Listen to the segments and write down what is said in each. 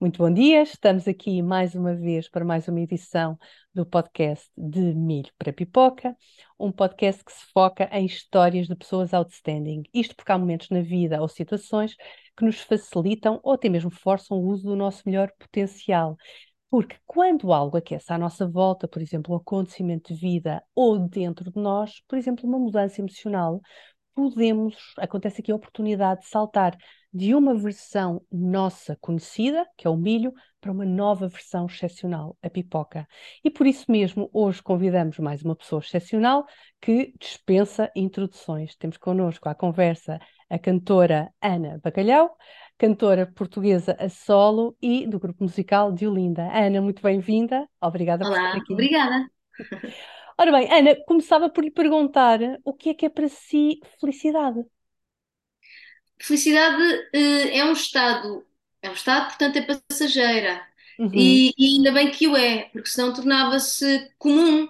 Muito bom dia, estamos aqui mais uma vez para mais uma edição do podcast de Milho para Pipoca, um podcast que se foca em histórias de pessoas outstanding. Isto porque há momentos na vida ou situações que nos facilitam ou até mesmo forçam o uso do nosso melhor potencial. Porque quando algo aquece à nossa volta, por exemplo, um acontecimento de vida ou dentro de nós, por exemplo, uma mudança emocional, podemos, acontece aqui a oportunidade de saltar de uma versão nossa conhecida, que é o milho, para uma nova versão excepcional, a pipoca. E por isso mesmo, hoje convidamos mais uma pessoa excepcional que dispensa introduções. Temos connosco à conversa a cantora Ana Bacalhau, cantora portuguesa a solo e do grupo musical de Olinda. Ana, muito bem-vinda. Obrigada Olá, por estar aqui. Obrigada. Ora bem, Ana, começava por lhe perguntar o que é que é para si felicidade? Felicidade uh, é um estado, é um estado, portanto é passageira. Uhum. E, e, ainda bem que o é, porque senão tornava-se comum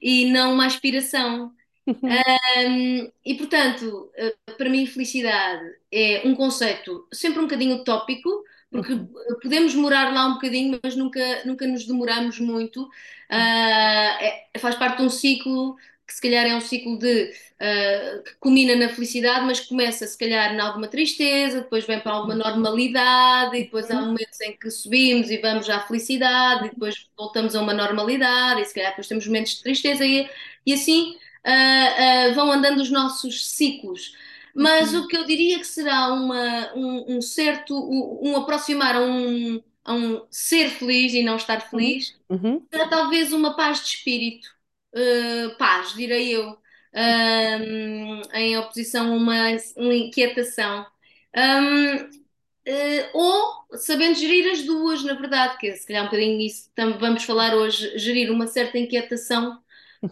e não uma aspiração. Um, e portanto, uh, para mim, felicidade é um conceito sempre um bocadinho utópico, porque uhum. podemos morar lá um bocadinho, mas nunca, nunca nos demoramos muito. Uh, é, faz parte de um ciclo que se calhar é um ciclo de uh, que culmina na felicidade, mas começa se calhar em alguma tristeza, depois vem para alguma normalidade, e depois há uhum. momentos em que subimos e vamos à felicidade, e depois voltamos a uma normalidade, e se calhar depois temos momentos de tristeza, e, e assim uh, uh, vão andando os nossos ciclos. Mas uhum. o que eu diria que será uma, um, um certo, um, um, aproximar a um, a um ser feliz e não estar uhum. feliz, uhum. será talvez uma paz de espírito, uh, paz, direi eu, em oposição a uma, uma inquietação. Um, Uh, ou sabendo gerir as duas, na verdade, que se calhar um bocadinho isso também vamos falar hoje, gerir uma certa inquietação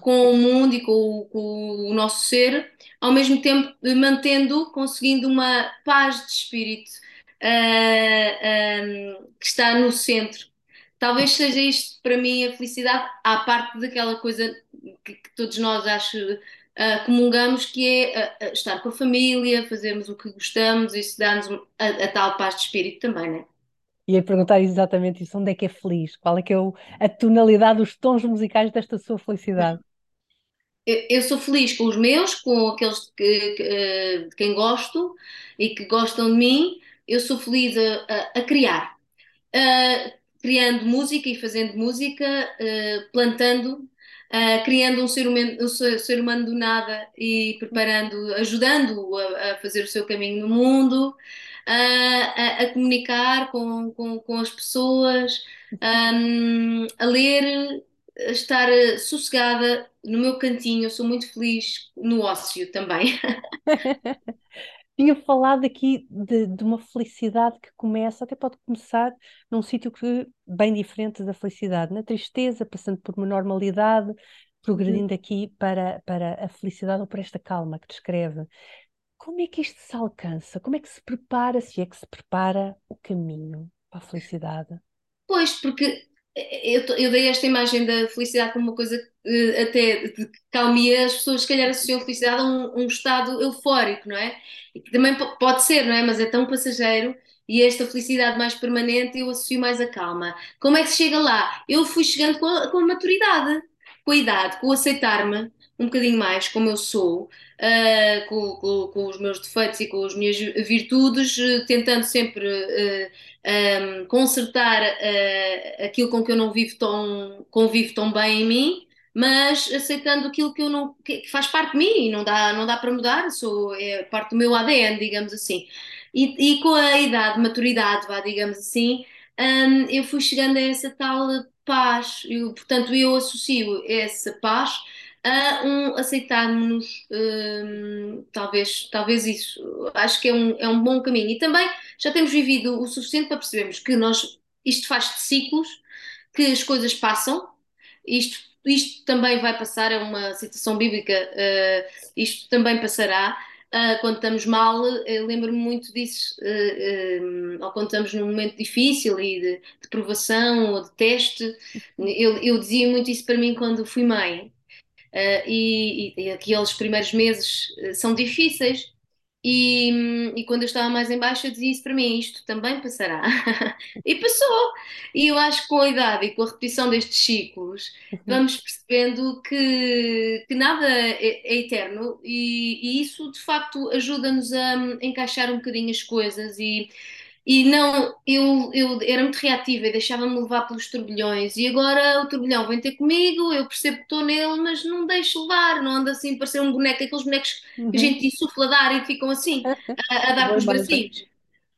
com o mundo e com, com, o nosso ser, ao mesmo tempo mantendo, conseguindo uma paz de espírito uh, um, que está no centro. Talvez seja isto para mim a felicidade, à parte daquela coisa que, que todos nós acho uh, comungamos, que é uh, estar com a família, fazermos o que gostamos, isso dá-nos a, a, tal paz de espírito também, né? Ia perguntar exatamente isso, onde é que é feliz? Qual é que é o, a tonalidade, os tons musicais desta sua felicidade? Eu sou feliz com os meus, com aqueles que, que, de quem gosto e que gostam de mim. Eu sou feliz a, a, a criar, uh, criando música e fazendo música, uh, plantando, uh, criando um ser, humano, um ser humano do nada e preparando, ajudando-o a, a, fazer o seu caminho no mundo, a, a, comunicar com, com, com as pessoas, um, a ler estar eh, sossegada no meu cantinho, eu sou muito feliz no ócio também. Tinha falado aqui de, de, uma felicidade que começa, até pode começar num sítio que bem diferente da felicidade, na tristeza, passando por uma normalidade, progredindo uhum. aqui para, para a felicidade ou para esta calma que descreve. Como é que isto se alcança? Como é que se prepara, se é que se prepara o caminho para a felicidade? Pois, porque eu, eu, dei esta imagem da felicidade como uma coisa até de calmia, as pessoas se calhar associam felicidade a um, um, estado eufórico, não é? E que também pode ser, não é? Mas é tão passageiro e esta felicidade mais permanente eu associo mais a calma. Como é que se chega lá? Eu fui chegando com a, com a maturidade, com a idade, com o aceitar-me um bocadinho mais como eu sou, uh, com, com, com, os meus defeitos e com as minhas virtudes, uh, tentando sempre uh, um, consertar aquilo com que eu não vivo tão, convivo tão bem em mim, mas aceitando aquilo que eu não que, faz parte de mim e não dá, não dá para mudar, sou, é parte do meu ADN, digamos assim. E, e com a idade, maturidade, vá, digamos assim, um, eu fui chegando a essa tal paz. Eu, portanto, eu associo essa paz a um aceitarmos um, talvez, talvez isso. Acho que é um, é um bom caminho. E também já temos vivido o suficiente para percebermos que nós, isto faz de ciclos, que as coisas passam, isto, isto também vai passar, é uma citação bíblica, uh, isto também passará. Uh, quando estamos mal, lembro-me muito disso, uh, ou quando estamos num momento difícil e de, de provação ou de teste. Eu, eu, dizia muito isso para mim quando fui mãe. E, e, aqueles primeiros meses são difíceis E, e quando eu estava mais em baixo, eu dizia isso para mim: isto também passará. e passou. E eu acho que com a idade e com a repetição destes ciclos, Uhum. vamos percebendo que, que nada é, é eterno, e, e isso de facto ajuda-nos a encaixar um bocadinho as coisas e e não, eu, eu era muito reativa e deixava-me levar pelos turbilhões. E agora o turbilhão vem ter comigo, eu percebo que estou nele, mas não deixo levar, não ando assim para ser um boneco, aqueles bonecos que a Uhum. gente insufla de ar e ficam assim, a, a dar com os bracinhos.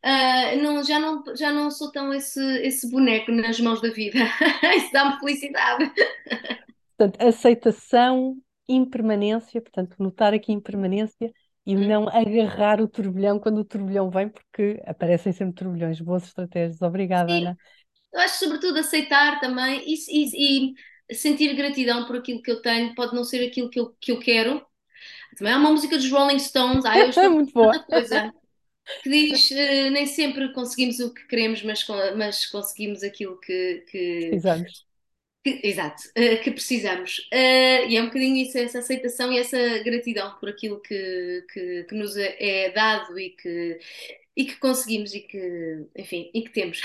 Ah, não, já, não, já não sou tão esse, esse boneco nas mãos da vida. Isso dá-me felicidade. Portanto, aceitação, impermanência, portanto, notar aqui impermanência e não agarrar o turbilhão quando o turbilhão vem, porque aparecem sempre turbilhões. Boas estratégias. Obrigada, Sim, Ana. eu acho sobretudo aceitar também e, e- e sentir gratidão por aquilo que eu tenho, pode não ser aquilo que eu, que eu quero. Também há uma música dos Rolling Stones, ah, eu estou Muito boa. coisa, que diz eh, nem sempre conseguimos o que queremos, mas, mas conseguimos aquilo que, que- Precisamos. Que- exato, eh, que precisamos. Eh, e é um bocadinho isso, essa aceitação e essa gratidão por aquilo que, que, que nos é dado e que, e que conseguimos e que, enfim, e que temos.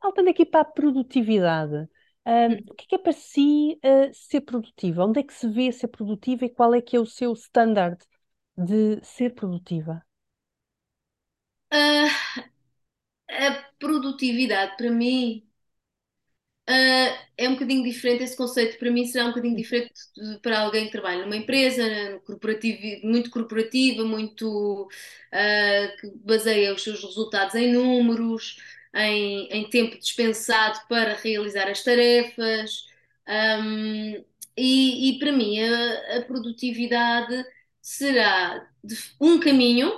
Saltando aqui para a produtividade. Ahm, o que é que é para si, ah, ser produtiva? Onde é que se vê ser produtiva e qual é que é o seu standard de ser produtiva? Ah, a produtividade para mim. Uh, é um bocadinho diferente esse conceito. Para mim, será um bocadinho diferente de- para alguém que trabalha numa empresa no corporativo, muito corporativa, muito uh, que baseia os seus resultados em números, em, em tempo dispensado para realizar as tarefas. Um, e, e para mim, a, a produtividade será um caminho.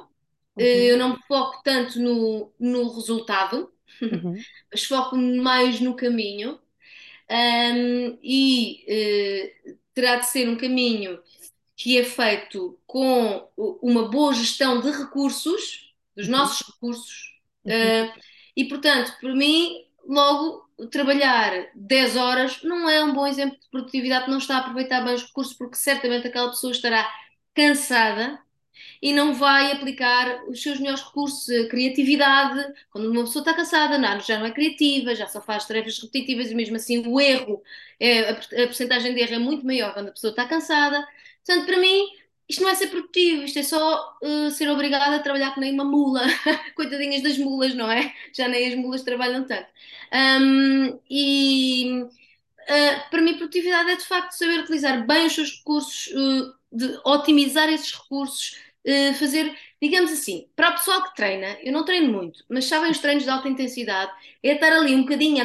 Uh, Uhum, Eu não me foco tanto no, no resultado, uhum, mas foco mais no caminho. Um, e eh, terá de ser um caminho que é feito com uma boa gestão de recursos, dos uhum, nossos recursos, uhum, eh, e portanto, para mim, logo trabalhar 10 horas não é um bom exemplo de produtividade, não está a aproveitar bem os recursos, porque certamente aquela pessoa estará cansada e não vai aplicar os seus melhores recursos, a criatividade. Quando uma pessoa está cansada, não, já não é criativa, já só faz tarefas repetitivas e mesmo assim o erro, é, a, a porcentagem de erro é muito maior quando a pessoa está cansada. Portanto, para mim, isto não é ser produtivo, isto é só uh, ser obrigada a trabalhar que nem uma mula. Coitadinhas das mulas, não é? Já nem as mulas trabalham tanto. Um, e Uh, para mim, produtividade é de facto saber utilizar bem os seus recursos, uh, de otimizar esses recursos, uh, fazer, digamos assim, para o pessoal que treina, eu não treino muito, mas sabem os treinos de alta intensidade, é estar ali um bocadinho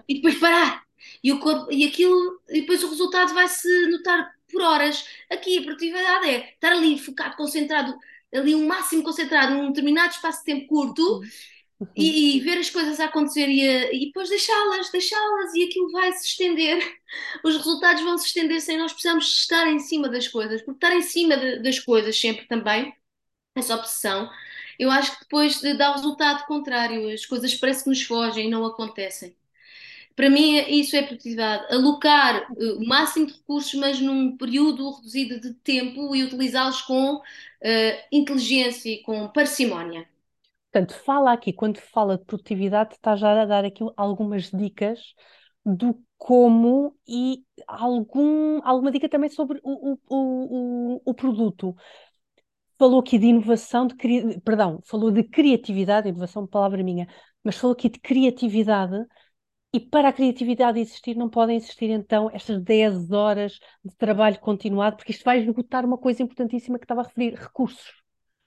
e depois parar. E, o corpo, e aquilo, e depois o resultado vai-se notar por horas. Aqui a produtividade é estar ali focado, concentrado, ali o máximo concentrado num determinado espaço de tempo curto uhum. E, e ver as coisas a acontecer e, a- e depois deixá-las, deixá-las e aquilo vai se estender. Os resultados vão se estender sem nós precisamos estar em cima das coisas, porque estar em cima de- das coisas sempre também, essa obsessão, eu acho que depois de- dá o resultado contrário, as coisas parece que nos fogem e não acontecem. Para mim, isso é produtividade. Alocar eh, o máximo de recursos, mas num período reduzido de tempo e utilizá-los com eh, inteligência e com parcimónia. Portanto, fala aqui, quando fala de produtividade, está já a dar aqui algumas dicas do como e algum, alguma dica também sobre o, o, o, o produto. Falou aqui de inovação, de, cri- perdão, falou de criatividade, inovação, palavra minha, mas falou aqui de criatividade e para a criatividade existir não podem existir então estas 10 horas de trabalho continuado, porque isto vai esgotar uma coisa importantíssima que estava a referir, recursos.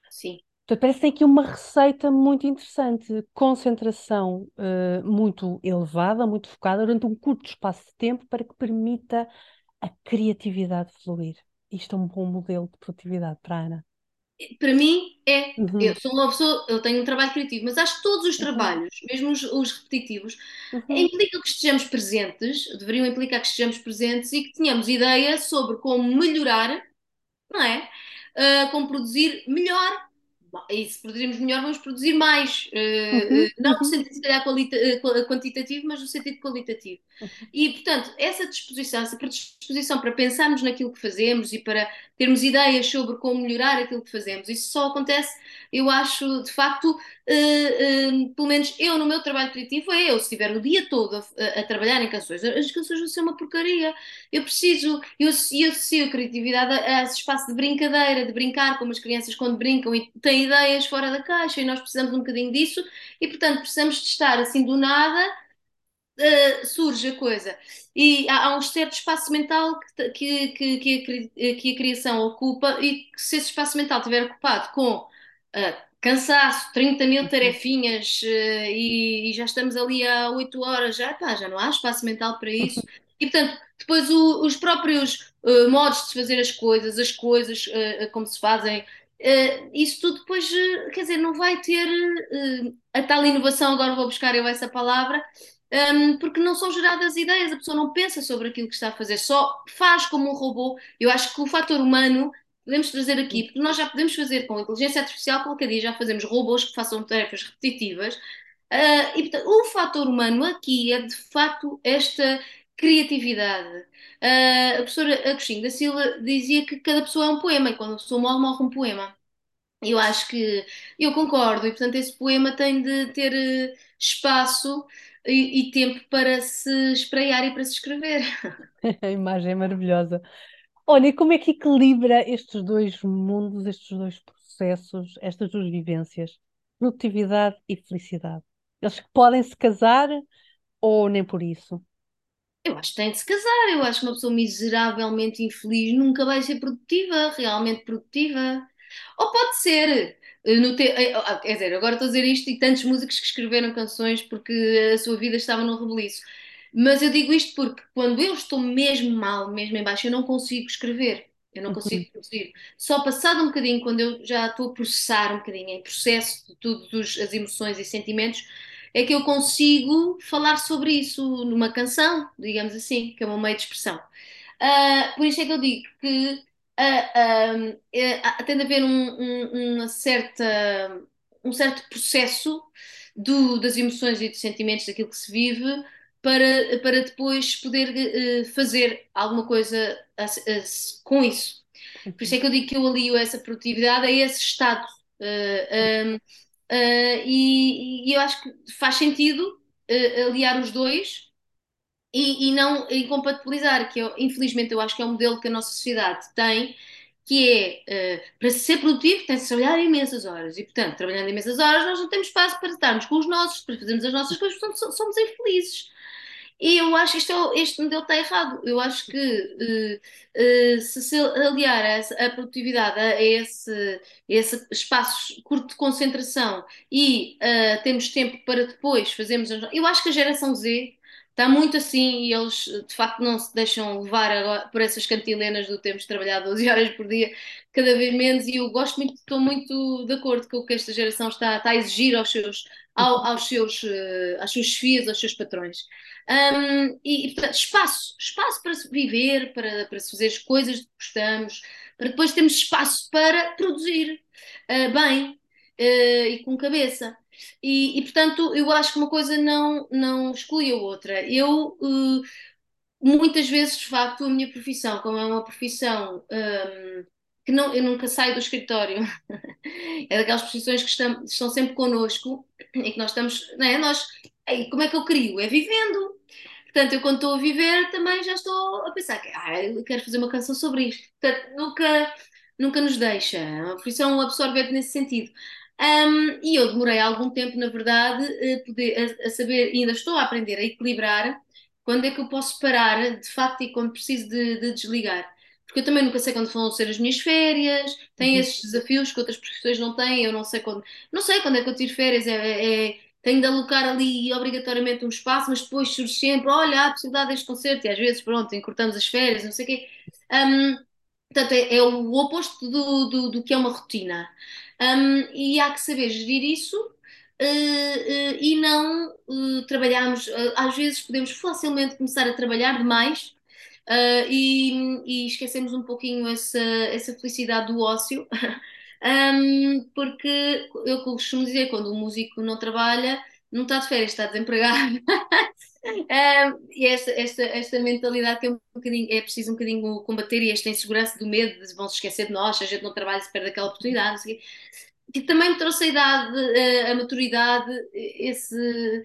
Sim. Portanto, parece que tem aqui uma receita muito interessante, concentração eh, muito elevada, muito focada, durante um curto espaço de tempo para que permita a criatividade fluir. Isto é um bom modelo de produtividade para a Ana. Para mim é. Eu Uhum, sou uma pessoa, eu tenho um trabalho criativo, mas acho que todos os uhum, trabalhos, mesmo os, os repetitivos, uhum, implicam que estejamos presentes, deveriam implicar que estejamos presentes e que tenhamos ideia sobre como melhorar, não é? Ah, como produzir melhor e se produzirmos melhor, vamos produzir mais. Uhum, Uh, não no uhum, sentido, se calhar, uh, quantitativo, mas no sentido qualitativo. uhum. E, portanto, essa disposição, essa predisposição para pensarmos naquilo que fazemos e para termos ideias sobre como melhorar aquilo que fazemos, isso só acontece, eu acho, de facto, uh, uh, pelo menos eu no meu trabalho criativo, é eu, se estiver o dia todo a, a, trabalhar em canções, as canções vão ser uma porcaria. Eu preciso, eu, eu associo a criatividade a, a esse espaço de brincadeira, de brincar como as crianças quando brincam e têm ideias fora da caixa e nós precisamos um bocadinho disso e, portanto, precisamos de estar assim do nada. Uh, surge a coisa e há, há um certo espaço mental que, que, que, que, a, que a criação ocupa e que se esse espaço mental estiver ocupado com uh, cansaço, 30 mil tarefinhas uh, e, e, já estamos ali há 8 horas, já, pá, já não há espaço mental para isso. E portanto, depois o, os próprios uh, modos de fazer as coisas, as coisas uh, como se fazem, Uh, isso tudo depois, uh, quer dizer, não vai ter uh, a tal inovação, agora vou buscar eu essa palavra, um, ehm, porque não são geradas ideias, a pessoa não pensa sobre aquilo que está a fazer, só faz como um robô. Eu acho que o fator humano podemos trazer aqui, porque nós já podemos fazer com inteligência artificial, qualquer dia já fazemos robôs que façam tarefas repetitivas, e portanto, o fator humano aqui é de facto esta criatividade. Uh, a professora Agostinho da Silva dizia que cada pessoa é um poema e quando a pessoa morre, morre um poema. Eu acho que eu concordo, e portanto esse poema tem de ter uh, espaço e, e, tempo para se espreiar e para se escrever. A imagem é maravilhosa. Olha, e como é que equilibra estes dois mundos, estes dois processos, estas duas vivências, produtividade e felicidade? Eles podem se casar ou nem por isso? Eu acho que tem de se casar. Eu acho que uma pessoa miseravelmente infeliz nunca vai ser produtiva, realmente produtiva. Ou pode ser. Eh, no te... Eh, ah, quer dizer, agora estou a dizer isto e tantos músicos que escreveram canções porque a sua vida estava no rebuliço. Mas eu digo isto porque quando eu estou mesmo mal, mesmo em baixo, eu não consigo escrever. Eu não consigo produzir. Só passado um bocadinho, quando eu já estou a processar um bocadinho, em processo de todas as emoções e sentimentos, é que eu consigo falar sobre isso numa canção, digamos assim, que é um meio de expressão. Uh, por isso é que eu digo que uh, uh, tem de haver um, um, uma certa, um certo processo do, das emoções e dos sentimentos daquilo que se vive para, para depois poder fazer alguma coisa com isso. Por isso é que eu digo que eu alio essa produtividade a esse estado. Um, Uh, e, e, eu acho que faz sentido uh, aliar os dois e, e, não incompatibilizar, que eu, infelizmente eu acho que é um modelo que a nossa sociedade tem, que é, uh, para ser produtivo tem-se trabalhar imensas horas, e portanto, trabalhando imensas horas, nós não temos espaço para estarmos com os nossos, para fazermos as nossas coisas, portanto somos infelizes. E eu acho que este, é, este modelo está errado. Eu acho que uh, uh, se, se aliar a, a produtividade a, esse, esse espaço curto de concentração e uh, temos tempo para depois fazermos. Eu acho que a geração Z está muito assim e eles de facto não se deixam levar agora por essas cantilenas do temos de trabalhar 12 horas por dia, cada vez menos. E eu gosto muito, estou muito de acordo com o que esta geração está, está a exigir aos seus, ao, aos seus, às suas filhas, aos seus patrões. Um, e, e, portanto, espaço, espaço para se viver, para, para se fazer as coisas que gostamos, para depois termos espaço para produzir uh, bem uh, e com cabeça. E, e, portanto, eu acho que uma coisa não, não exclui a outra. Eu, uh, muitas vezes, de facto, a minha profissão, como é uma profissão um, que não, eu nunca saio do escritório, é daquelas profissões que estão, estão sempre connosco e que nós estamos, não é? Nós Aí, como é que eu crio? É vivendo. Portanto, eu quando estou a viver também já estou a pensar que ah, quero fazer uma canção sobre isto. Portanto, nunca, nunca nos deixa. Uma profissão absorvente nesse sentido. Um, e eu demorei algum tempo, na verdade, a, poder, a, a saber, ainda estou a aprender a equilibrar quando é que eu posso parar, de facto, e quando preciso de, de desligar. Porque eu também nunca sei quando vão ser as minhas férias, tem uhum. esses desafios que outras profissões não têm, eu não sei quando. Não sei quando é que eu tiro férias, é, é tenho de alocar ali obrigatoriamente um espaço, mas depois surge sempre, olha, há a possibilidade deste concerto, e às vezes, pronto, encurtamos as férias, não sei o quê. Um, portanto, é, é, o oposto do, do, do, que é uma rotina. Um, e há que saber gerir isso uh, uh, e não uh, trabalharmos, às vezes podemos facilmente começar a trabalhar demais e, e esquecemos um pouquinho essa, essa felicidade do ócio Um, porque eu costumo dizer, quando o músico não trabalha, não está de férias, está desempregado. e esta, esta, esta mentalidade que é um bocadinho, é preciso um bocadinho combater e esta insegurança do medo de vão se esquecer de nós, se a gente não trabalha, se perde aquela oportunidade. Que também trouxe a idade, a, a maturidade, esse,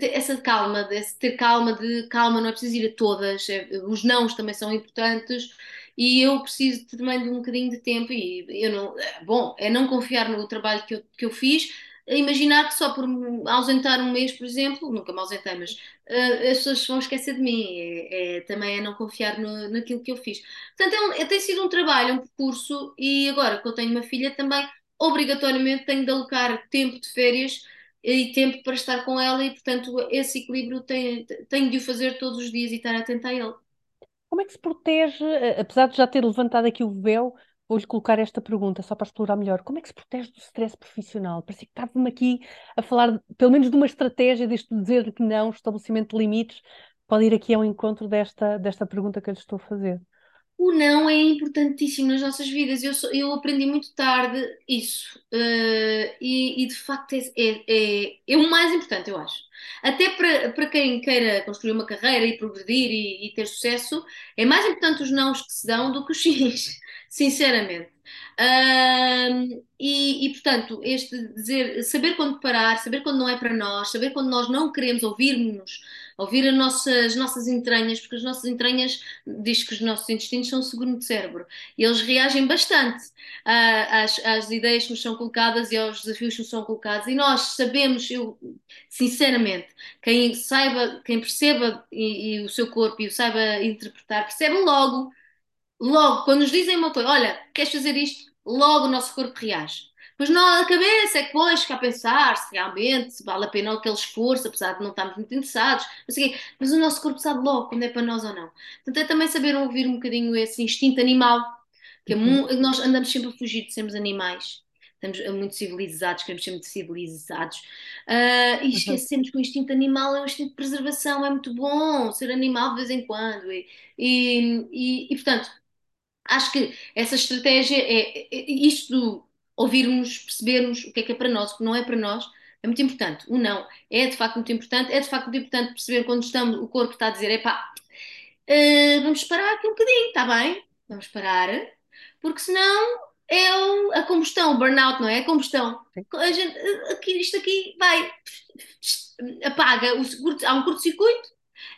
essa calma, esse ter calma de calma, não é preciso ir a todas, é, os nãos também são importantes e eu preciso também de um bocadinho de tempo e eu não, bom, é não confiar no trabalho que eu, que eu fiz, imaginar que só por me ausentar um mês, por exemplo, nunca me ausentei, mas uh, as pessoas vão esquecer de mim, é, é, também é não confiar no, naquilo que eu fiz. Portanto, é, um, é tem sido um trabalho, um percurso e agora que eu tenho uma filha também, obrigatoriamente tenho de alocar tempo de férias e tempo para estar com ela e, portanto, esse equilíbrio tenho, tenho de o fazer todos os dias e estar atenta a ele. Como é que se protege, apesar de já ter levantado aqui o véu, vou-lhe colocar esta pergunta só para explorar melhor. Como é que se protege do stress profissional? Parecia que estava-me aqui a falar, pelo menos, de uma estratégia deste dizer que não, estabelecimento de limites. Pode ir aqui ao encontro desta, desta pergunta que eu lhe estou a fazer. O não é importantíssimo nas nossas vidas. Eu, sou, eu aprendi muito tarde isso. Uh, e, e, de facto é, é, é, é, o mais importante, eu acho. Até para, para quem queira construir uma carreira e progredir e, e ter sucesso, é mais importante os nãos que se dão do que os sims, sinceramente. Uh, e, e, portanto, este dizer, saber quando parar, saber quando não é para nós, saber quando nós não queremos ouvir-nos ouvir as nossas, as nossas entranhas, porque as nossas entranhas diz que os nossos intestinos são o segundo cérebro e eles reagem bastante às, às ideias que nos são colocadas e aos desafios que nos são colocados. E nós sabemos, eu sinceramente, quem saiba, quem perceba e, e o seu corpo e o saiba interpretar, percebe logo, logo, quando nos dizem uma coisa, olha, queres fazer isto? Logo o nosso corpo reage. Pois não, a cabeça é que depois fica a pensar se realmente se vale a pena aquele esforço, apesar de não estarmos muito interessados, mas o nosso corpo sabe logo quando é para nós ou não. Portanto, é também saber ouvir um bocadinho esse instinto animal, que é uhum. nós andamos sempre a fugir de sermos animais. Estamos muito civilizados, queremos ser muito civilizados. Uh, e uhum. esquecemos que o instinto animal é um instinto de preservação, é muito bom ser animal de vez em quando. E, e, e, e portanto, acho que essa estratégia é, é isto do ouvirmos, percebermos o que é que é para nós, o que não é para nós, é muito importante. O não é de facto muito importante, é de facto muito importante perceber quando estamos, o corpo está a dizer, epá, uh, vamos parar aqui um bocadinho, está bem? Vamos parar, porque senão é o, a combustão, o burnout, não é? A combustão. A gente, aqui, isto aqui vai, apaga, o, há um curto-circuito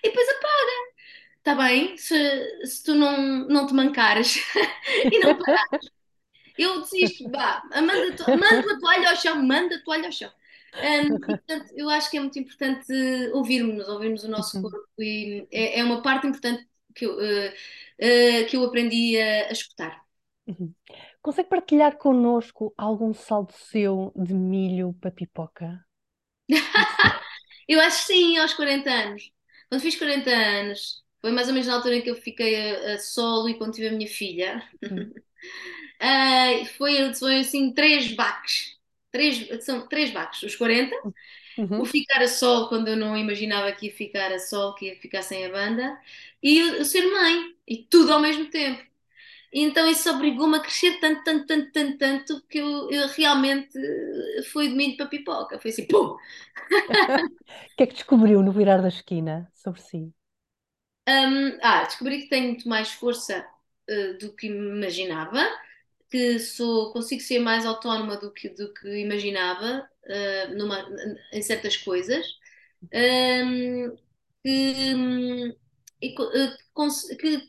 e depois apaga. Está bem? Se, se tu não, não te mancares e não parares, eu desisto, vá, manda, manda a toalha ao chão, manda a toalha ao chão. Um, e, portanto, eu acho que é muito importante ouvirmos, ouvirmos o nosso uhum. corpo e é, é uma parte importante que eu, uh, uh, que eu aprendi a, a escutar. Uhum. Consegue partilhar connosco algum saldo seu de milho para pipoca? eu acho que sim, aos 40 anos. Quando fiz 40 anos, foi mais ou menos na altura em que eu fiquei a, a solo e quando tive a minha filha. Uhum. Uh, foi, foi assim três baques. Três, são três baques, os 40. Uhum. O ficar a sol, quando eu não imaginava que ia ficar a sol, que ia ficar sem a banda, e o, o ser mãe, e tudo ao mesmo tempo. E então isso obrigou-me a crescer tanto, tanto, tanto, tanto, tanto, que eu, eu realmente fui de milho para pipoca. Foi assim, pum! O que é que descobriu no virar da esquina sobre si? Um, ah, descobri que tenho muito mais força uh, do que imaginava que sou, consigo ser mais autónoma do que, do que imaginava uh, numa, em certas coisas. Um, que, que, que,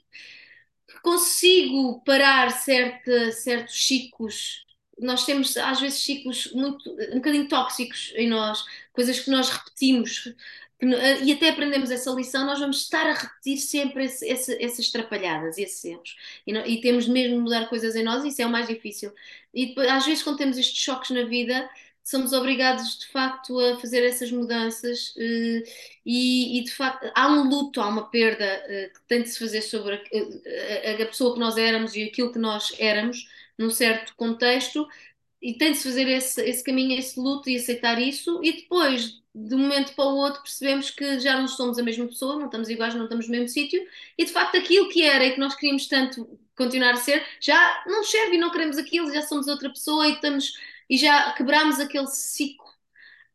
consigo parar certa, certos ciclos. Nós temos às vezes ciclos muito, um bocadinho tóxicos em nós, coisas que nós repetimos eh, e até aprendemos essa lição, nós vamos estar a repetir sempre esse, esse, essas trapalhadas, esses erros. E, não, e, temos mesmo de mudar coisas em nós, e isso é o mais difícil. E depois, às vezes, quando temos estes choques na vida, somos obrigados de facto a fazer essas mudanças uh, e, e, de facto há um luto, há uma perda uh, que tem de se fazer sobre a, a, a, pessoa que nós éramos e aquilo que nós éramos num certo contexto e tem de se fazer esse, esse caminho, esse luto e aceitar isso e depois de um momento para o outro percebemos que já não somos a mesma pessoa, não estamos iguais, não estamos no mesmo sítio, e de facto aquilo que era e que nós queríamos tanto continuar a ser, já não serve e não queremos aquilo, já somos outra pessoa e, estamos, e já quebramos aquele ciclo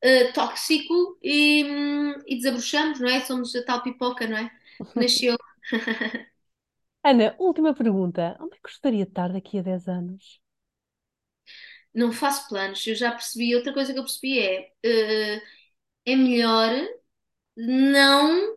uh, tóxico e, hum, e desabrochamos, não é? Somos a tal pipoca, não é? Nasceu. Ana, última pergunta. Onde é que gostaria de estar daqui a 10 anos? Não faço planos, eu já percebi. Outra coisa que eu percebi é uh, é melhor não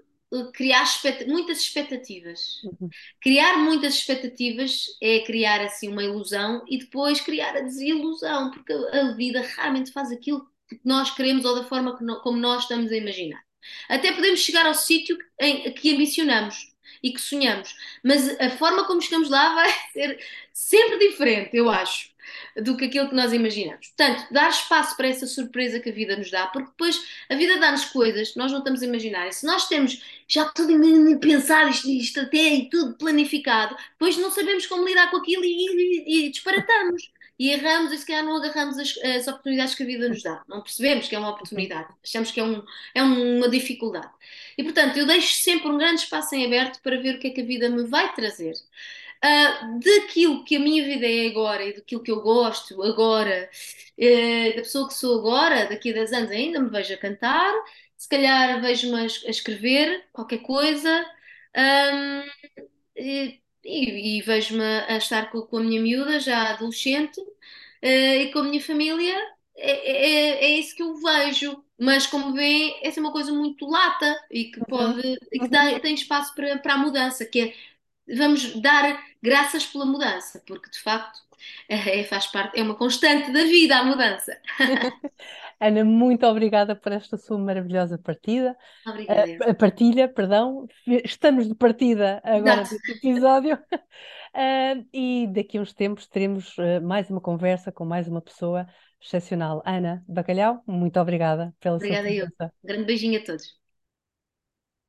criar expect muitas expectativas. Uhum. Criar muitas expectativas é criar assim uma ilusão e depois criar a desilusão, porque a vida raramente faz aquilo que nós queremos ou da forma no, como nós estamos a imaginar. Até podemos chegar ao sítio em que ambicionamos e que sonhamos, mas a forma como chegamos lá vai ser sempre diferente, eu acho do que aquilo que nós imaginamos. Portanto, dar espaço para essa surpresa que a vida nos dá, porque depois a vida dá-nos coisas que nós não estamos a imaginar. E se nós temos já tudo pensado, isto, isto até e tudo planificado, depois não sabemos como lidar com aquilo e, e, e disparatamos. E erramos e se calhar não agarramos as, as, oportunidades que a vida nos dá. Não percebemos que é uma oportunidade, achamos que é, um, é uma dificuldade. E portanto, eu deixo sempre um grande espaço em aberto para ver o que é que a vida me vai trazer uh, daquilo que a minha vida é agora e daquilo que eu gosto agora, uh, da pessoa que sou agora, daqui a 10 anos ainda me vejo a cantar, se calhar vejo-me a, escrever qualquer coisa. Um, e, e, vejo-me a estar com, com, a minha miúda, já adolescente, uh, e com a minha família, é, é, é, isso que eu vejo. Mas, como vêem, essa é uma coisa muito lata e que, uhum. pode, uhum. e que dá, tem espaço para, para a mudança, que é vamos dar graças pela mudança, porque de facto é, faz parte, é uma constante da vida a mudança. Ana, muito obrigada por esta sua maravilhosa partida. Obrigada. A, partilha, perdão. Estamos de partida agora Exato. deste episódio. Uh, e daqui a uns tempos teremos uh, mais uma conversa com mais uma pessoa excepcional. Ana Bacalhau, muito obrigada pela obrigada sua presença. Obrigada eu. Grande beijinho a todos.